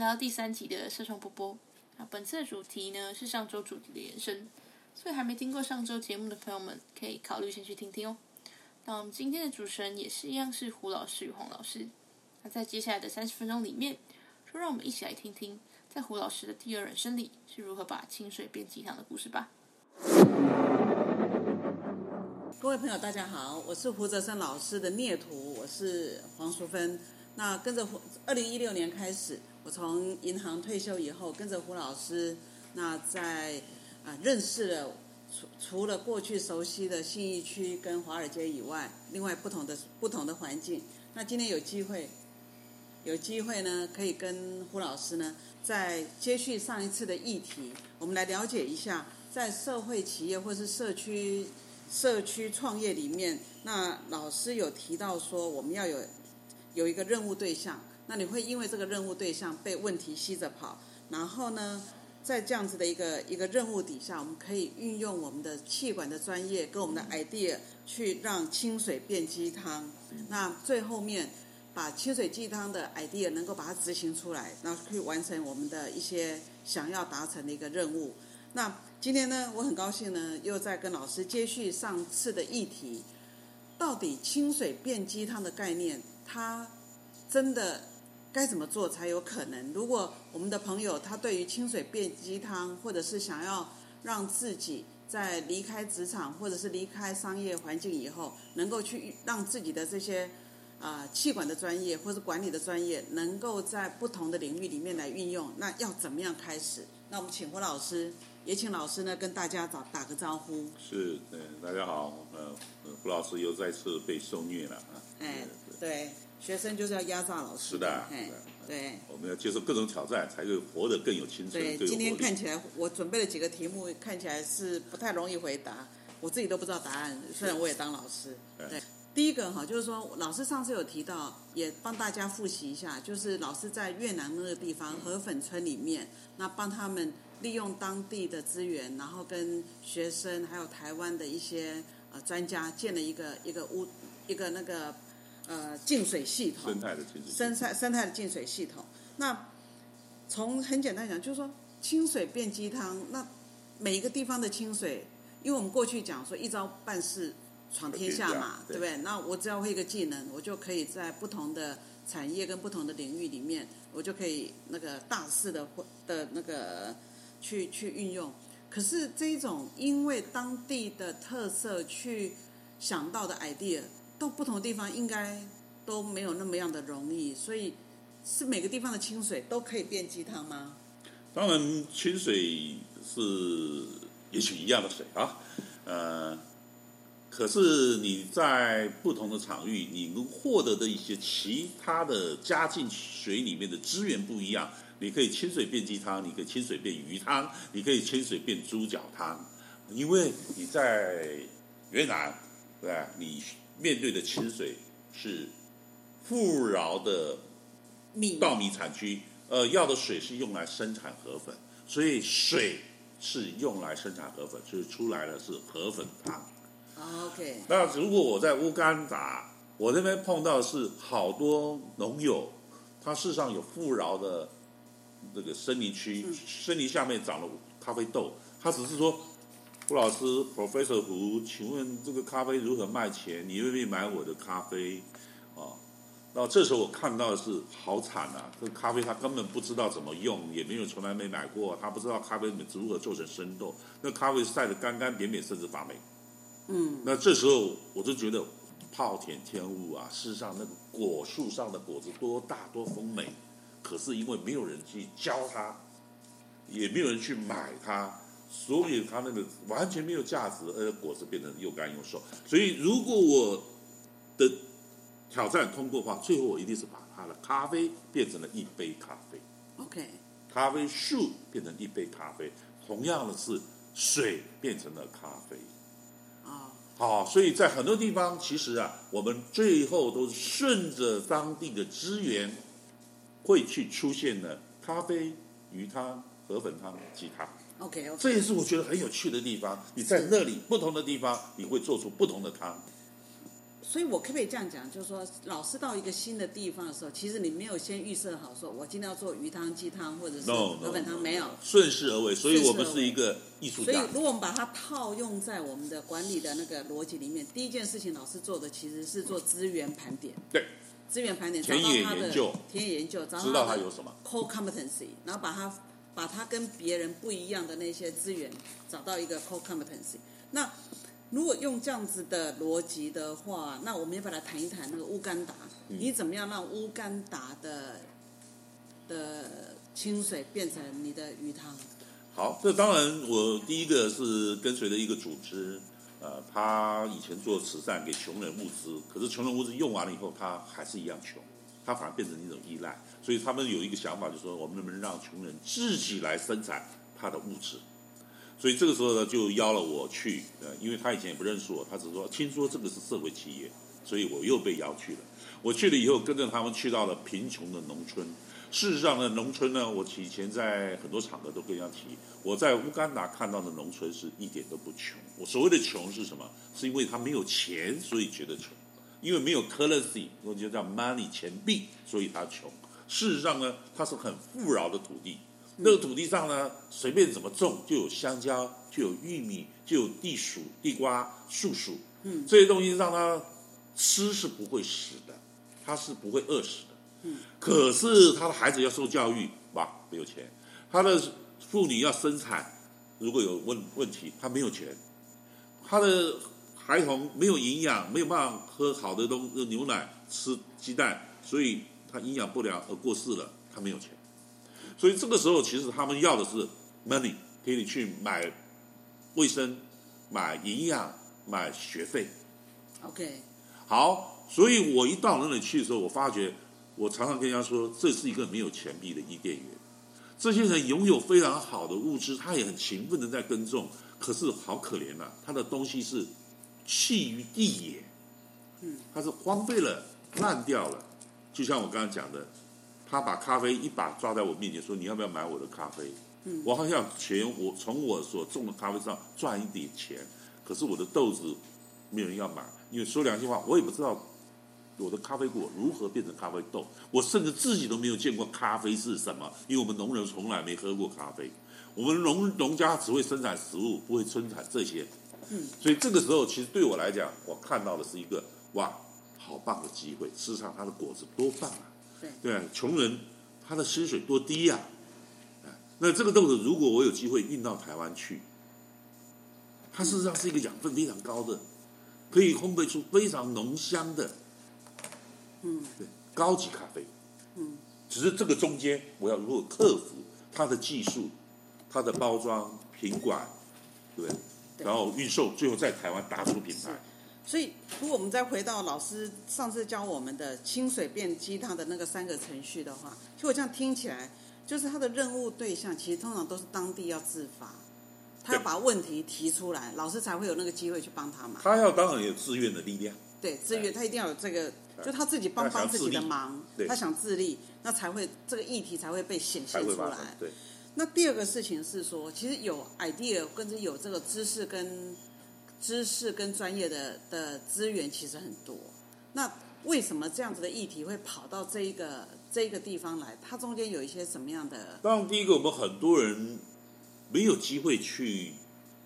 来到第三集的社创波波。那本次的主题呢是上周主题的延伸，所以还没听过上周节目的朋友们，可以考虑先去听听哦。那我们今天的主持人也是一样，是胡老师与黄老师。那在接下来的三十分钟里面，就让我们一起来听听，在胡老师的第二人生里是如何把清水变鸡汤的故事吧。各位朋友，大家好，我是胡泽生老师的孽徒，我是黄淑芬。那跟着，二零一六年开始，我从银行退休以后，跟着胡老师，那在啊认识了除除了过去熟悉的信义区跟华尔街以外，另外不同的不同的环境。那今天有机会，有机会呢，可以跟胡老师呢，在接续上一次的议题，我们来了解一下，在社会企业或是社区社区创业里面，那老师有提到说，我们要有。有一个任务对象，那你会因为这个任务对象被问题吸着跑，然后呢，在这样子的一个一个任务底下，我们可以运用我们的气管的专业跟我们的 idea 去让清水变鸡汤。那最后面把清水鸡汤的 idea 能够把它执行出来，然后去完成我们的一些想要达成的一个任务。那今天呢，我很高兴呢，又在跟老师接续上次的议题，到底清水变鸡汤的概念。它真的该怎么做才有可能？如果我们的朋友他对于清水变鸡汤，或者是想要让自己在离开职场或者是离开商业环境以后，能够去让自己的这些啊气管的专业或者管理的专业，能够在不同的领域里面来运用，那要怎么样开始？那我们请胡老师，也请老师呢跟大家打打个招呼。是，对，大家好，呃，胡老师又再次被受虐了啊。哎。对，学生就是要压榨老师。是的，对。我们要接受各种挑战，才会活得更有青春。对，今天看起来我准备了几个题目，看起来是不太容易回答，我自己都不知道答案。虽然我也当老师。对，第一个哈，就是说老师上次有提到，也帮大家复习一下，就是老师在越南那个地方河粉村里面，那帮他们利用当地的资源，然后跟学生还有台湾的一些呃专家建了一个一个屋，一个那个。呃，净水系统，生态的净水，生态生态的净水系统。那从很简单讲，就是说清水变鸡汤。那每一个地方的清水，因为我们过去讲说一招半式闯天下嘛，对不对？那我只要会一个技能，我就可以在不同的产业跟不同的领域里面，我就可以那个大肆的的那个去去运用。可是这一种因为当地的特色去想到的 idea。到不同的地方应该都没有那么样的容易，所以是每个地方的清水都可以变鸡汤吗？当然，清水是也许一样的水啊，呃，可是你在不同的场域，你能获得的一些其他的加进水里面的资源不一样。你可以清水变鸡汤，你可以清水变鱼汤，你可以清水变猪脚汤，因为你在越南，对吧？你。面对的清水是富饶的稻米产区，呃，要的水是用来生产河粉，所以水是用来生产河粉，所以出来的是河粉汤。OK。那如果我在乌干达，我那边碰到是好多农友，他世上有富饶的那个森林区，森林下面长了咖啡豆，他只是说。胡老师，Professor 胡，请问这个咖啡如何卖钱？你愿意买我的咖啡？啊，那这时候我看到的是好惨啊！这个咖啡他根本不知道怎么用，也没有从来没买过，他不知道咖啡如何做成生豆，那咖啡晒得干干扁扁，甚至发霉。嗯，那这时候我就觉得暴殄天物啊！事实上，那个果树上的果子多大多丰美，可是因为没有人去教他，也没有人去买它。所以它那个完全没有价值，而果子变得又干又瘦。所以如果我的挑战通过的话，最后我一定是把它的咖啡变成了一杯咖啡。OK，咖啡树变成一杯咖啡，同样的是水变成了咖啡。啊，好，所以在很多地方，其实啊，我们最后都是顺着当地的资源，会去出现的咖啡、鱼汤、河粉汤、鸡汤。OK，这也是我觉得很有趣的地方。你在那里不同的地方，你会做出不同的汤。所以我可不可以这样讲，就是说，老师到一个新的地方的时候，其实你没有先预设好，说我今天要做鱼汤、鸡汤或者是河粉汤，没有。顺势而为，所以我们是一个艺术所以。，如果我们把它套用在我们的管理的那个逻辑里面，第一件事情，老师做的其实是做资源盘点。对，资源盘点，田野找到他的研究田野研究，找到知道他有什么 core competency，然后把它把它跟别人不一样的那些资源找到一个 core competency。那如果用这样子的逻辑的话，那我们也把它谈一谈那个乌干达，嗯你怎么样让乌干达的的清水变成你的鱼汤？好，这当然，我第一个是跟随的一个组织，呃，他以前做慈善给穷人物资，可是穷人物资用完了以后，他还是一样穷，他反而变成一种依赖，所以他们有一个想法，就是说，我们能不能让穷人自己来生产他的物质？所以这个时候呢，就邀了我去，呃，因为他以前也不认识我，他只说听说这个是社会企业，所以我又被邀去了。我去了以后，跟着他们去到了贫穷的农村。事实上呢，农村呢，我以前在很多场合都跟人家提，我在乌干达看到的农村是一点都不穷。我所谓的穷是什么？是因为他没有钱，所以觉得穷；因为没有 currency，我就叫 money 钱币，所以他穷。事实上呢，它是很富饶的土地。那个土地上呢，随便怎么种，就有香蕉，就有玉米，就有地薯、地瓜、树薯，嗯这些东西让他吃是不会死的，他是不会饿死的。嗯，可是他的孩子要受教育，哇，没有钱；他的妇女要生产，如果有问问题，他没有钱；他的孩童没有营养，没有办法喝好的东牛奶、吃鸡蛋，所以他营养不良而过世了，他没有钱。所以这个时候，其实他们要的是 money，给你去买卫生、买营养、买学费。OK，好，所以我一到那里去的时候，我发觉，我常常跟人家说，这是一个没有钱币的伊甸园。这些人拥有非常好的物资，他也很勤奋的在耕种，可是好可怜呐、他的东西是弃于地也，嗯，他是荒废了、烂掉了。就像我刚刚讲的，他把咖啡一把抓在我面前说：“你要不要买我的咖啡？”嗯。我好想钱，我从我所种的咖啡上赚一点钱，可是我的豆子没有人要买，因为说良心话，我也不知道我的咖啡果如何变成咖啡豆，我甚至自己都没有见过咖啡是什么，因为我们农人从来没喝过咖啡，我们农农家只会生产食物，不会生产这些，嗯，所以这个时候其实对我来讲，我看到的是一个哇，好棒的机会，事实上它的果子多棒啊，对。对啊，穷人他的薪水多低呀、啊，那这个豆子如果我有机会运到台湾去，它事实上是一个养分非常高的，可以烘焙出非常浓香的嗯。对高级咖啡。嗯，只是这个中间我要如何克服它的技术、它的包装、品管，对不对？对。然后运售，最后在台湾打出品牌。所以，如果我们再回到老师上次教我们的清水变鸡汤的那个三个程序的话，其实我这样听起来，就是他的任务对象其实通常都是当地要自发，他要把问题提出来，老师才会有那个机会去帮他嘛。他要当然有自愿的力量，对，自愿他一定要有这个，就他自己帮帮自己的忙，他想自立，那才会这个议题才会被显才现出来。对，那第二个事情是说，其实有 idea 跟着有这个知识跟知识跟专业的的资源其实很多。那为什么这样子的议题会跑到这一个这一个地方来？它中间有一些什么样的？当然，第一个，我们很多人没有机会去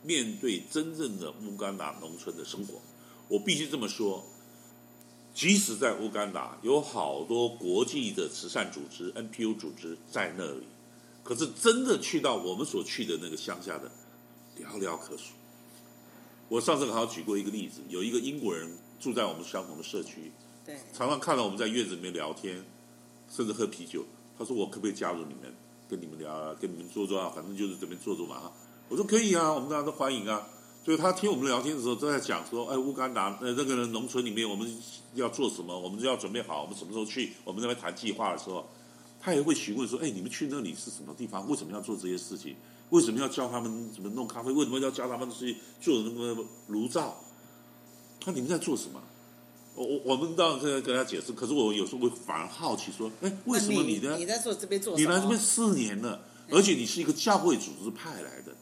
面对真正的乌干达农村的生活。我必须这么说，即使在乌干达，有好多国际的慈善组织、NPO 组织在那里，可是真的去到我们所去的那个乡下的，寥寥可数。我上次好像举过一个例子，有一个英国人住在我们相同的社区，对，常常看到我们在院子里面聊天，甚至喝啤酒。他说：“我可不可以加入你们，跟你们聊啊，跟你们坐坐啊，反正就是这边坐坐嘛。”哈，我说可以啊，我们大家都欢迎啊。所以他听我们聊天的时候，都在讲说：“哎，乌干达呃那个农村里面我们要做什么，我们就要准备好，我们什么时候去？我们那边谈计划的时候，他也会询问说：‘哎，你们去那里是什么地方？为什么要做这些事情？为什么要教他们怎么弄咖啡？为什么要教他们去做那个炉灶？’他你们在做什么？”我我我们当然跟跟他解释，可是我有时候会反而好奇说，哎，为什么你呢？你在做这边做？你来这边四年了，而且你是一个教会组织派来的，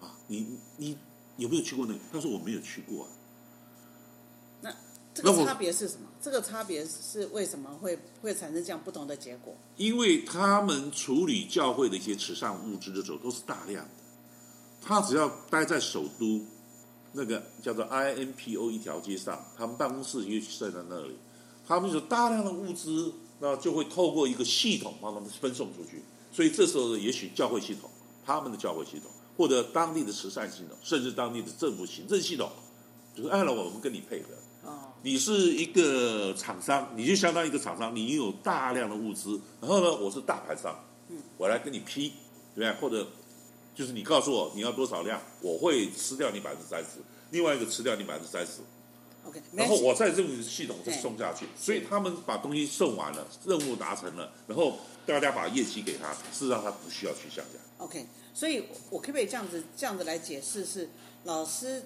啊，你你有没有去过那个？他说我没有去过、啊。这个差别是什么？这个差别是为什么会会产生这样不同的结果？因为他们处理教会的一些慈善物资的时候都是大量的，他只要待在首都那个叫做 INPO 一条街上，他们办公室就设在那里，他们有大量的物资，那就会透过一个系统帮他们分送出去。所以这时候呢，也许教会系统、他们的教会系统，或者当地的慈善系统，甚至当地的政府行政系统，就是按照我们跟你配合。哦，你是一个厂商，你就相当于一个厂商，你拥有大量的物资，然后呢，我是大盘商，嗯，我来跟你批，对不对？或者就是你告诉我你要多少量，我会吃掉你百分之三十，另外一个吃掉你百分之三十，OK，没然后我在这个系统再送下去，所以他们把东西送完了，任务达成了，然后大家把业绩给他，事实上他不需要去下架。OK，所以我可不可以这样子这样子来解释？是老师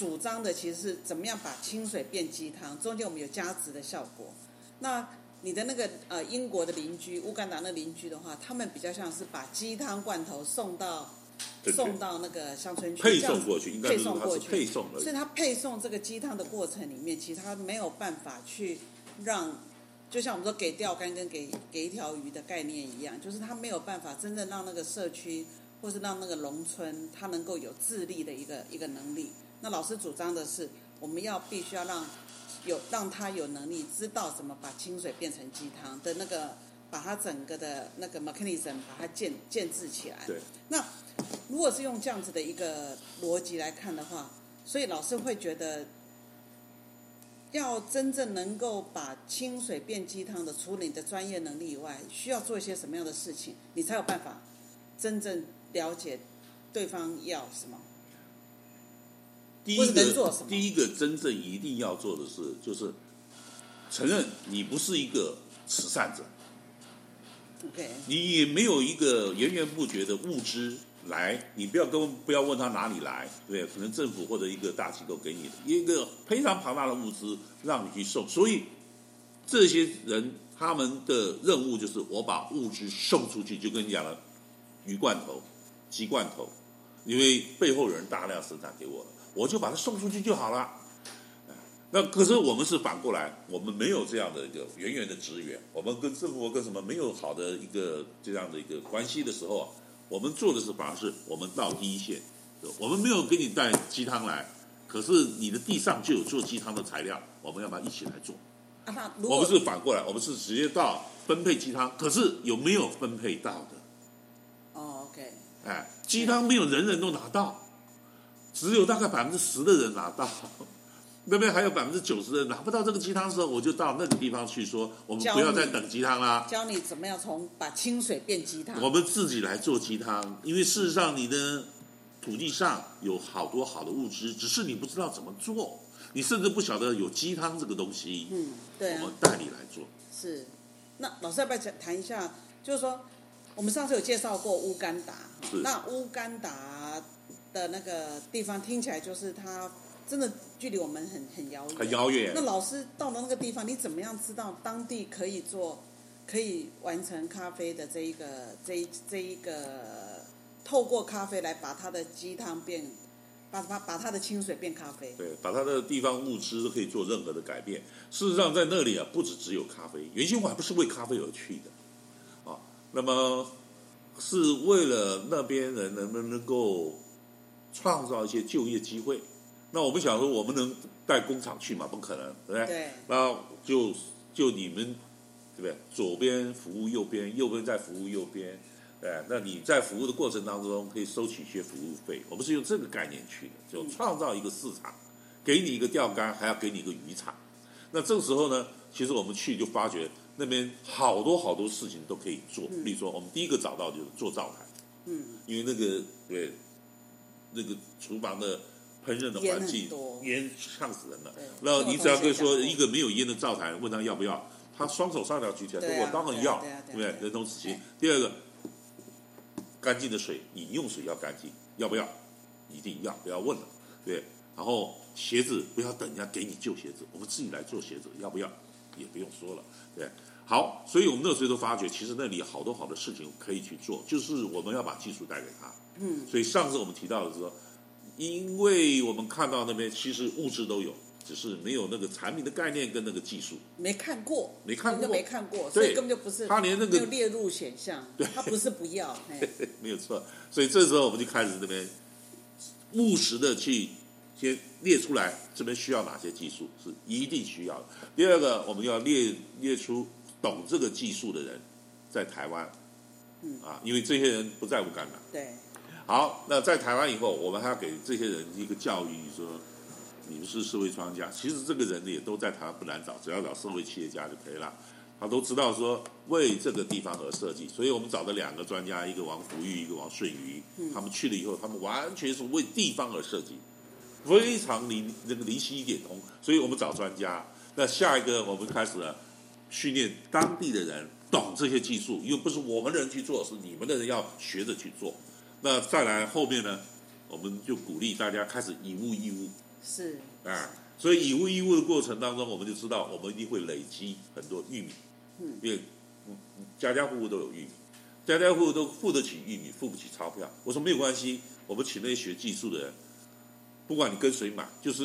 主张的其实是怎么样把清水变鸡汤，中间我们有加值的效果。那你的那个呃英国的邻居乌干达那邻居的话，他们比较像是把鸡汤罐头送到送到那个乡村去，配送过去，应该配送过去，配送而已。所以他配送这个鸡汤的过程里面，其实他没有办法去让，就像我们说给钓竿跟给给一条鱼的概念一样，就是他没有办法真正让那个社区或是让那个农村，他能够有自立的一个一个能力。那老师主张的是，我们要必须要让有让他有能力知道怎么把清水变成鸡汤的那个，把它整个的那个 mechanism 把它建建制起来。对，那如果是用这样子的一个逻辑来看的话，所以老师会觉得，要真正能够把清水变鸡汤的，除了你的专业能力以外，需要做一些什么样的事情，你才有办法真正了解对方要什么？或第一个第一个真正一定要做的是，就是承认你不是一个慈善者，OK，你也没有一个源源不绝的物资来，你不要跟不要问他哪里来，对？可能政府或者一个大机构给你的一个非常庞大的物资让你去送，所以这些人他们的任务就是我把物资送出去，就跟你讲了鱼罐头、鸡罐头，因为背后有人大量生产给我了，我就把它送出去就好了。哎那可是我们是反过来，我们没有这样的一个远远的资源，我们跟政府跟什么没有好的一个这样的一个关系的时候啊，我们做的是反而是我们到第一线，我们没有给你带鸡汤来，可是你的地上就有做鸡汤的材料，我们要不要一起来做？我们是反过来，我们是直接到分配鸡汤，可是有没有分配到的？哦，OK，哎，鸡汤没有人人都拿到，只有大概百分之十的人拿到，那边还有百分之九十的人拿不到这个鸡汤的时候，我就到那个地方去说，我们不要再等鸡汤啦，教你怎么样从把清水变鸡汤。我们自己来做鸡汤，因为事实上你的土地上有好多好的物质，只是你不知道怎么做，你甚至不晓得有鸡汤这个东西，嗯，对啊我们，带你来做。是。那老师要不要讲谈一下？就是说，我们上次有介绍过乌干达，是那乌干达的那个地方听起来就是它真的距离我们很很遥远。很遥远那老师到了那个地方，你怎么样知道当地可以做，可以完成咖啡的这一个这一这一个，透过咖啡来把它的鸡汤变，把把把它的清水变咖啡。对，把它的地方物资都可以做任何的改变。事实上，在那里啊，不止只有咖啡，原先我还不是为咖啡而去的，啊，那么是为了那边人能不能够创造一些就业机会。那我们想说，我们能带工厂去吗？不可能，对不对？对，那就就你们对不对？左边服务右边，右边再服务右边，对。那你在服务的过程当中可以收取一些服务费。我们是用这个概念去的，就创造一个市场，给你一个钓竿，还要给你一个渔场。那这个时候呢，其实我们去就发觉那边好多好多事情都可以做。嗯比如说，我们第一个找到就是做灶台，嗯，因为那个对那个厨房的烹饪的环境烟呛死人了对。那你只要跟说一个没有烟的灶台，问他要不要，他双手上下举起来，我当然要，对不对？人同此心。第二个，干净的水，饮用水要干净，要不要？一定要，不要问了，对。然后鞋子不要等人家给你旧鞋子，我们自己来做鞋子，要不要？也不用说了，对。好，所以我们那时候都发觉，其实那里好多好的事情可以去做，就是我们要把技术带给他。嗯，所以上次我们提到的是说，因为我们看到那边其实物质都有，只是没有那个产品的概念跟那个技术。没看过，没看过没看过，所以根本就不是。他连那个没有列入选项，对他不是不要，嘿没有错。所以这时候我们就开始这边务实的去先列出来，这边需要哪些技术是一定需要的。第二个，我们要列列出懂这个技术的人在台湾，嗯啊，因为这些人不在乎干达。对，好，那在台湾以后，我们还要给这些人一个教育，说你们是社会专家。其实这个人也都在台湾不难找，只要找社会企业家就可以了。他都知道说为这个地方而设计，所以我们找的两个专家，一个王福玉，一个王顺瑜，他们去了以后，他们完全是为地方而设计，非常灵那个灵犀一点通。所以我们找专家。那下一个我们开始了训练当地的人懂这些技术，又不是我们的人去做，是你们的人要学着去做。那再来后面呢，我们就鼓励大家开始以物易物是啊。所以以物易物的过程当中，我们就知道我们一定会累积很多玉米，嗯因为嗯家家户户都有玉米，家家户户都付得起玉米，付不起钞票。我说没有关系，我们请那些学技术的人，不管你跟谁买，就是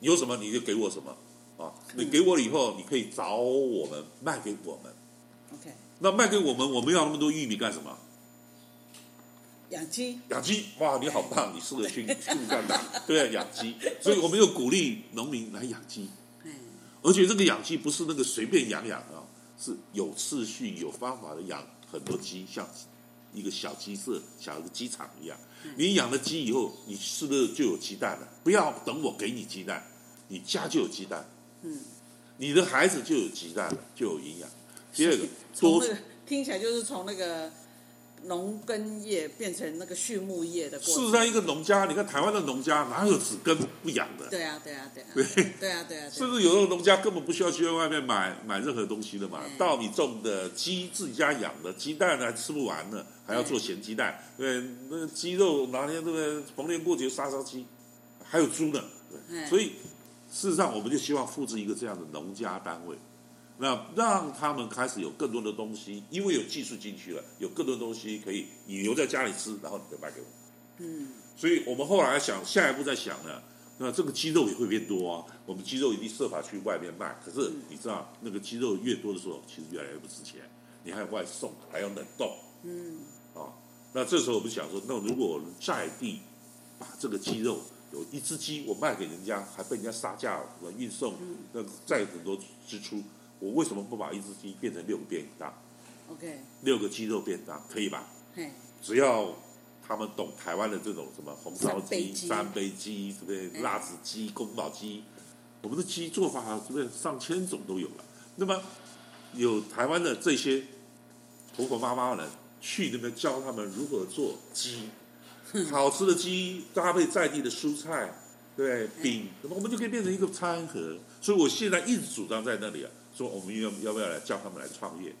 你有什么你就给我什么啊。你给我了以后，你可以找我们卖给我们。OK，那卖给我们，我们要那么多玉米干什么？养鸡养鸡，哇，你好棒，你适合去去乌干达，对啊，养鸡，所以我们又鼓励农民来养鸡，哎，而且这个养鸡不是那个随便养养啊，是有次序、有方法的养很多鸡，像一个小鸡舍、小一个鸡场一样。你养了鸡以后，你是不是就有鸡蛋了？不要等我给你鸡蛋，你家就有鸡蛋，嗯，你的孩子就有鸡蛋了，就有营养。第二个，多从那个听起来就是从那个农耕业变成那个畜牧业的过程。事实上，一个农家，你看台湾的农家哪有只耕不养的？对啊，对啊，对啊，对对啊，对啊，甚至有的农家根本不需要去外面买买任何东西的嘛，嗯稻米种的，鸡自己家养的，鸡蛋还吃不完呢，还要做咸鸡蛋。对，那个鸡肉哪天这个？逢年过节杀杀鸡，还有猪呢。对，嗯所以事实上，我们就希望复制一个这样的农家单位，那让他们开始有更多的东西，因为有技术进去了，有更多的东西可以你留在家里吃，然后你再卖给我。嗯，所以我们后来想，下一步在想呢，那这个鸡肉也会变多啊。我们鸡肉一定设法去外面卖，可是你知道，那个鸡肉越多的时候，其实越来越不值钱。你还有外送，还要冷冻，嗯，啊，那这时候我们想说，那如果我们在地把这个鸡肉有一只鸡，我卖给人家，还被人家杀价，我运送，那再很多支出，我为什么不把一只鸡变成六个便当，OK，六个鸡肉便当，可以吧？嘿，只要他们懂台湾的这种什么红烧鸡、三杯鸡对不对？嗯辣子鸡、宫保鸡，我们的鸡做法是不是？上千种都有了。那么有台湾的这些婆婆妈妈们去那边教他们如何做鸡，好吃的鸡搭配在地的蔬菜，对饼，那么我们就可以变成一个餐盒。所以我现在一直主张在那里啊，说我们要要不要来叫他们来创业，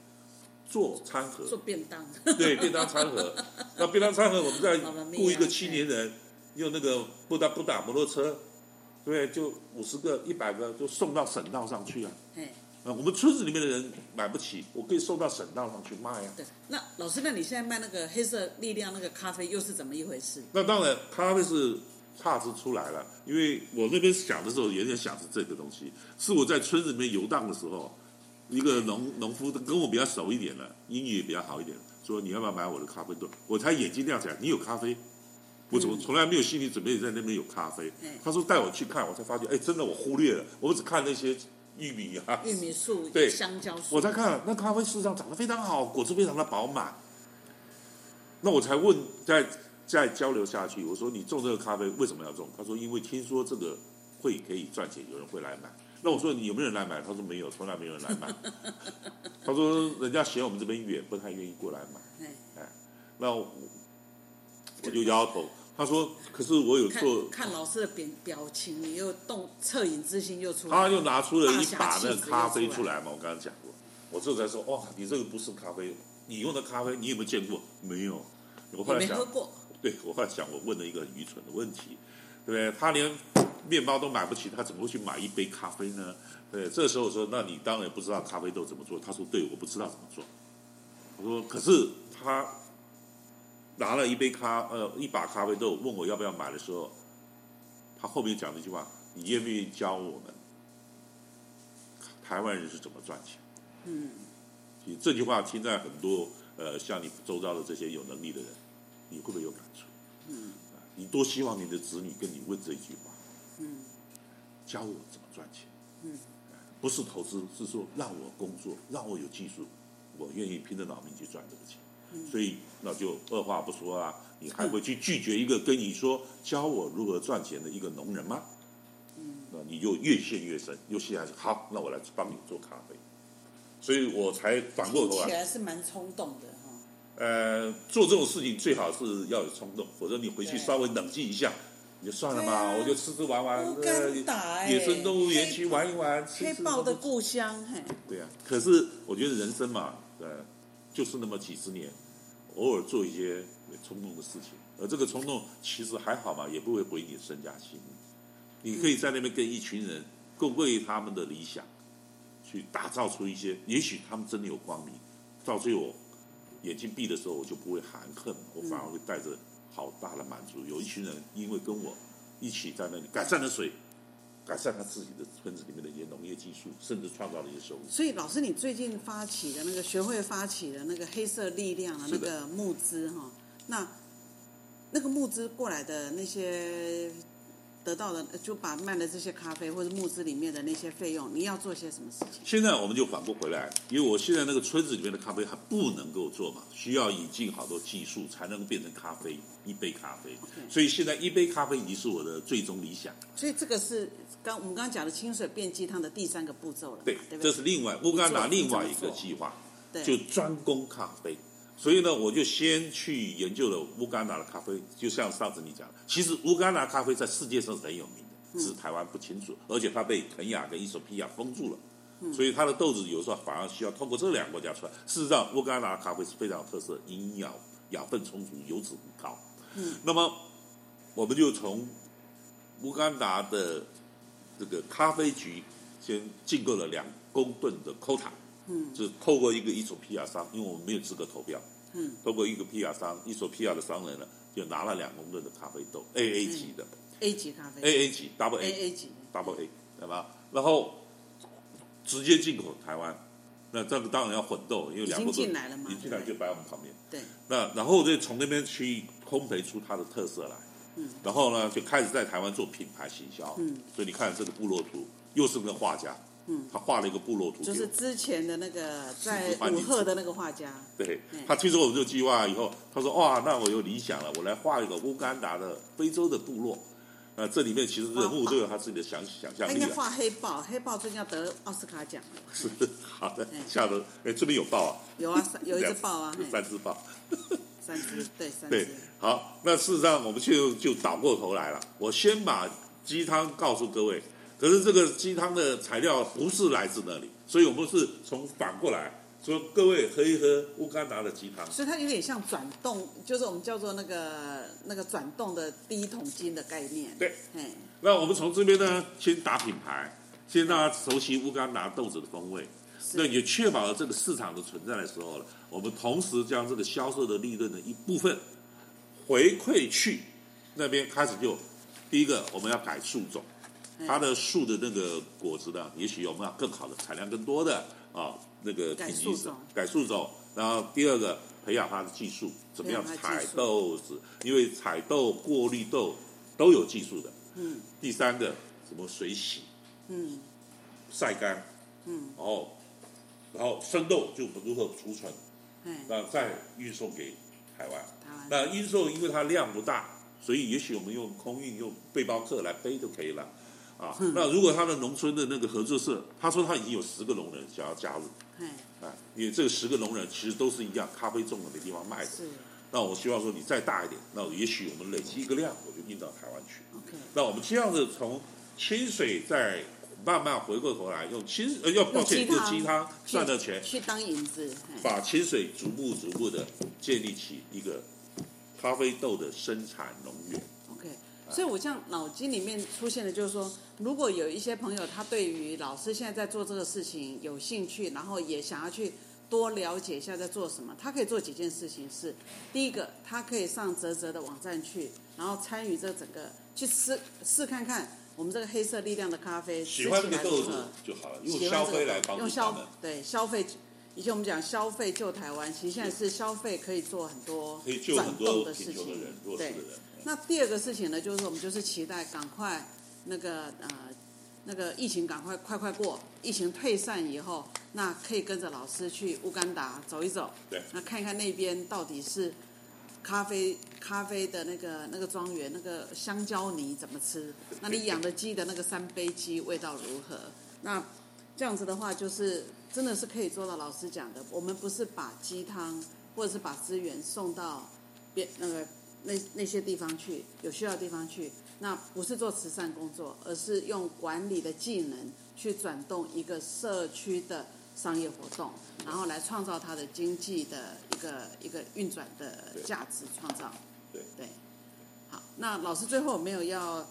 做餐盒，做便当，对，便当餐盒。那便当餐盒，我们再雇一个青年人，用那个不打不打摩托车，对，就五十个、一百个，就送到省道上去啊。嘿，啊，我们村子里面的人买不起，我可以送到省道上去卖啊。对。那老师，那你现在卖那个黑色力量那个咖啡又是怎么一回事？那当然，咖啡是差之出来了，因为我那边想的时候，有点想是这个东西，是我在村子里面游荡的时候，一个农农夫跟我比较熟一点的，英语也比较好一点，说你要不要买我的咖啡豆？我才眼睛亮起来，你有咖啡？我怎么从来没有心理准备在那边有咖啡嗯？他说带我去看，我才发现，哎，真的我忽略了，我只看那些玉米啊，玉米树、对香蕉树，我在看那咖啡树上长得非常好，果子非常的饱满。那我才问，再再交流下去，我说你种这个咖啡为什么要种？他说因为听说这个会可以赚钱，有人会来买。那我说你有没有人来买？他说没有，从来没有人来买。他说人家嫌我们这边远，不太愿意过来买。哎，那我我就摇头。他说可是我有做看，看老师的表表情，你又动恻隐之心又出来，他又拿出了一把那个咖啡出来嘛，我刚刚讲过，我这才说哇，你这个不是咖啡，你用的咖啡你有没有见过？没有。我后来想没喝，过，对我后来想，我问了一个很愚蠢的问题，对不对？他连面包都买不起，他怎么会去买一杯咖啡呢？对，这时候我说，那你当然不知道咖啡豆怎么做。他说，对，我不知道怎么做。我说，可是他拿了一杯咖，呃，一把咖啡豆，问我要不要买的时候，他后面讲了一句话：你愿不愿意教我们台湾人是怎么赚钱？嗯，你这句话听在很多呃像你周遭的这些有能力的人，你会不会有感触？嗯啊，你多希望你的子女跟你问这一句话，嗯教我怎么赚钱。嗯不是投资，是说让我工作，让我有技术，我愿意拼着老命去赚这个钱。嗯。所以那就二话不说啊，你还会去拒绝一个跟你说教我如何赚钱的一个农人吗？嗯。那你就越陷越深，又陷下去。好，那我来帮你做咖啡，所以我才反过头来，起来是蛮冲动的哈。呃，做这种事情最好是要有冲动，否则你回去稍微冷静一下，你就算了嘛，啊我就吃吃玩玩，野生动物园黑区玩一玩，黑豹的故乡，嘿，对呀、可是我觉得人生嘛，呃，就是那么几十年，偶尔做一些冲动的事情，而这个冲动其实还好嘛，也不会毁你的身家性命。你可以在那边跟一群人共为他们的理想，去打造出一些，也许他们真的有光明，到最后眼睛闭的时候，我就不会含恨，我反而会带着好大的满足。有一群人因为跟我一起在那里改善了水。改善他自己的村子里面的一些农业技术，甚至创造了一些收入。所以老师，你最近发起的那个学会发起的那个黑色力量的那个募资哈，那那个募资过来的那些得到的，就把卖的这些咖啡或者募资里面的那些费用，你要做些什么事情？现在我们就反过回来，因为我现在那个村子里面的咖啡还不能够做嘛，需要引进好多技术才能变成咖啡，一杯咖啡。所以现在一杯咖啡已经是我的最终理想。所以这个是刚我们刚刚讲的清水变鸡汤的第三个步骤了，对对，对？这是另外乌干达另外一个计划，对就专攻咖啡。所以呢，我就先去研究了乌干达的咖啡，就像上次你讲的，其实乌干达咖啡在世界上是很有名的，只是台湾不清楚，而且它被肯亚跟伊索比亚封住了。所以它的豆子有时候反而需要通过这两个国家出来。事实上，乌干达咖啡是非常有特色，营养养分充足，油脂很高。嗯，那么我们就从乌干达的这个咖啡局先进购了两公吨的 quota，嗯就是透过一个伊索比亚商，因为我们没有资格投票，嗯，透过一个皮亚商，伊索比亚的商人呢，就拿了两公吨的咖啡豆，AA 级的、A 级咖啡 AA 级，Double A A A 级，Double A，对吧？然后直接进口台湾，那这个当然要混豆，因为两个已经进来了嘛一进来就摆我们旁边。对，那然后就从那边去烘焙出它的特色来，嗯，然后呢就开始在台湾做品牌行销，嗯，所以你看这个部落图又是个画家，嗯，他画了一个部落图就是之前的那个在武赫的那个画家，对嗯他听说我们这个计划以后，他说哇，那我有理想了，我来画一个乌干达的非洲的部落。那这里面其实人物都有他自己的想想象。他应该画黑豹，黑豹最近要得奥斯卡奖了，是好的嗯，下的哎这边有豹啊，有啊，有一只豹啊，有三只豹。三只，对，三对只，，好，那事实上我们就就倒过头来了。我先把鸡汤告诉各位，可是这个鸡汤的材料不是来自那里，所以我们是从反过来说，各位喝一喝乌干达的鸡汤。所以它有点像转动，就是我们叫做那个那个转动的第一桶金的概念，对，哎，那我们从这边呢，先打品牌，先让他熟悉乌干达豆子的风味。那也确保了这个市场的存在的时候了，我们同时将这个销售的利润的一部分回馈去那边，开始就第一个我们要改树种，哎它的树的那个果子呢，也许我们要更好的产量更多的啊那个改品质改树种，然后第二个培养它的技术，怎么样采豆子，因为采豆、过滤豆都有技术的。嗯。第三个什么水洗、嗯。晒干，嗯，然后然后生豆就如何储存，哎，那再运送给台湾。台湾，那运送因为它量不大，所以也许我们用空运用背包客来背就可以了。啊，嗯那如果他的农村的那个合作社，他说他已经有十个农人想要加入，哎，啊，因为这十个农人其实都是一样，咖啡种的没地方卖的。是那我希望说你再大一点，那也许我们累积一个量，我就运到台湾去。OK，那我们这样子从清水再慢慢回过头来，用清呃要抱歉用鸡汤用鸡汤赚的钱，去当银子，哎把清水逐步逐步的建立起一个咖啡豆的生产农园。所以我像脑筋里面出现的就是说，如果有一些朋友他对于老师现在在做这个事情有兴趣，然后也想要去多了解一下在做什么，他可以做几件事情。是：第一个，他可以上泽泽的网站去，然后参与这整个去试试看看我们这个黑色力量的咖啡喜欢吃起这个豆子就好了，用消费来帮用消助他们，对消费，以前我们讲消费救台湾，其实现在是消费可以做很多可以救转很多动的事情。贫穷的人、。弱势的对，人。那第二个事情呢，就是我们就是期待赶快那个呃那个疫情赶快快快过，疫情退散以后，那可以跟着老师去乌干达走一走，对。那看一看那边到底是咖啡咖啡的那个那个庄园那个香蕉泥怎么吃，那你养的鸡的那个三杯鸡味道如何？那这样子的话，就是真的是可以做到老师讲的，我们不是把鸡汤或者是把资源送到别那个那那些地方去，有需要的地方去。那不是做慈善工作，而是用管理的技能去转动一个社区的商业活动，然后来创造它的经济的一个一个运转的价值创造。对对，好，那老师最后有没有要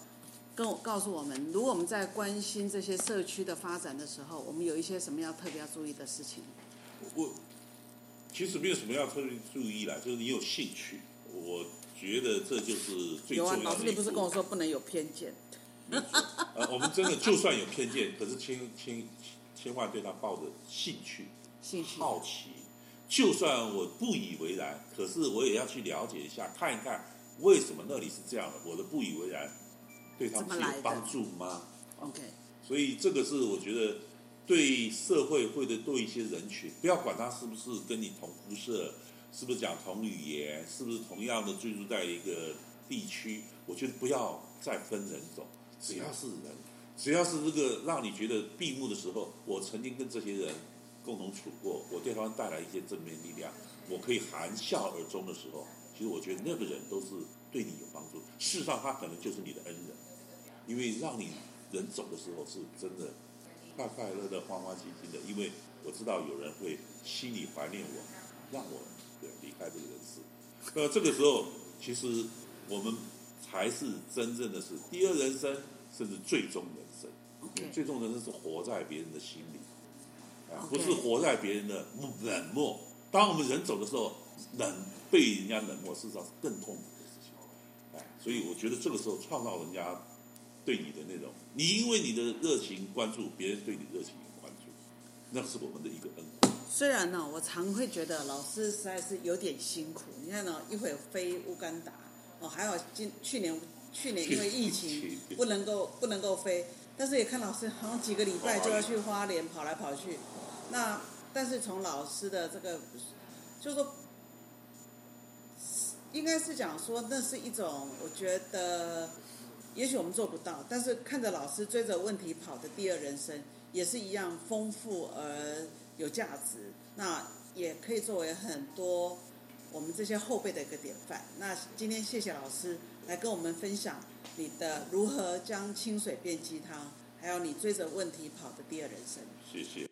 跟我告诉我们，如果我们在关心这些社区的发展的时候，我们有一些什么要特别要注意的事情？我其实没有什么要特别注意啦，就是你有兴趣，我觉得这就是最重要的有啊。老师你不是跟我说不能有偏见？呃，我们真的就算有偏见，可是千千千万对他抱着兴趣、兴趣好奇。就算我不以为然，可是我也要去了解一下，看一看为什么那里是这样的。我的不以为然，对他们是有帮助吗？OK，所以这个是我觉得对社会或者对一些人群，不要管他是不是跟你同肤色，是不是讲同语言，是不是同样的居住在一个地区，我觉得不要再分人种，只要是人，只要是这个让你觉得闭目的时候，我曾经跟这些人共同处过，我对他们带来一些正面力量，我可以含笑而终的时候，其实我觉得那个人都是对你有帮助。事实上，他可能就是你的恩人，因为让你人走的时候是真的快快乐乐、欢欢喜喜的，因为我知道有人会心里怀念我，让我对离开这个人世。那这个时候，其实我们才是真正的是第二人生，甚至最终人生。最终人生是活在别人的心里，啊，不是活在别人的冷漠。当我们人走的时候，冷被人家冷漠，事实上是更痛苦的事情。哎，所以我觉得这个时候创造人家对你的那种，你因为你的热情关注，别人对你热情也关注，那是我们的一个恩惠。虽然呢，我常会觉得老师实在是有点辛苦。你看呢，一会儿飞乌干达，哦，还有今去年去年因为疫情不能够不能够飞，但是也看老师好像几个礼拜就要去花莲跑来跑去。那但是从老师的这个，就是说，应该是讲说那是一种，我觉得也许我们做不到，但是看着老师追着问题跑的第二人生，也是一样丰富而有价值。那也可以作为很多我们这些后辈的一个典范。那今天谢谢老师来跟我们分享你的如何将清水变鸡汤，还有你追着问题跑的第二人生。谢谢。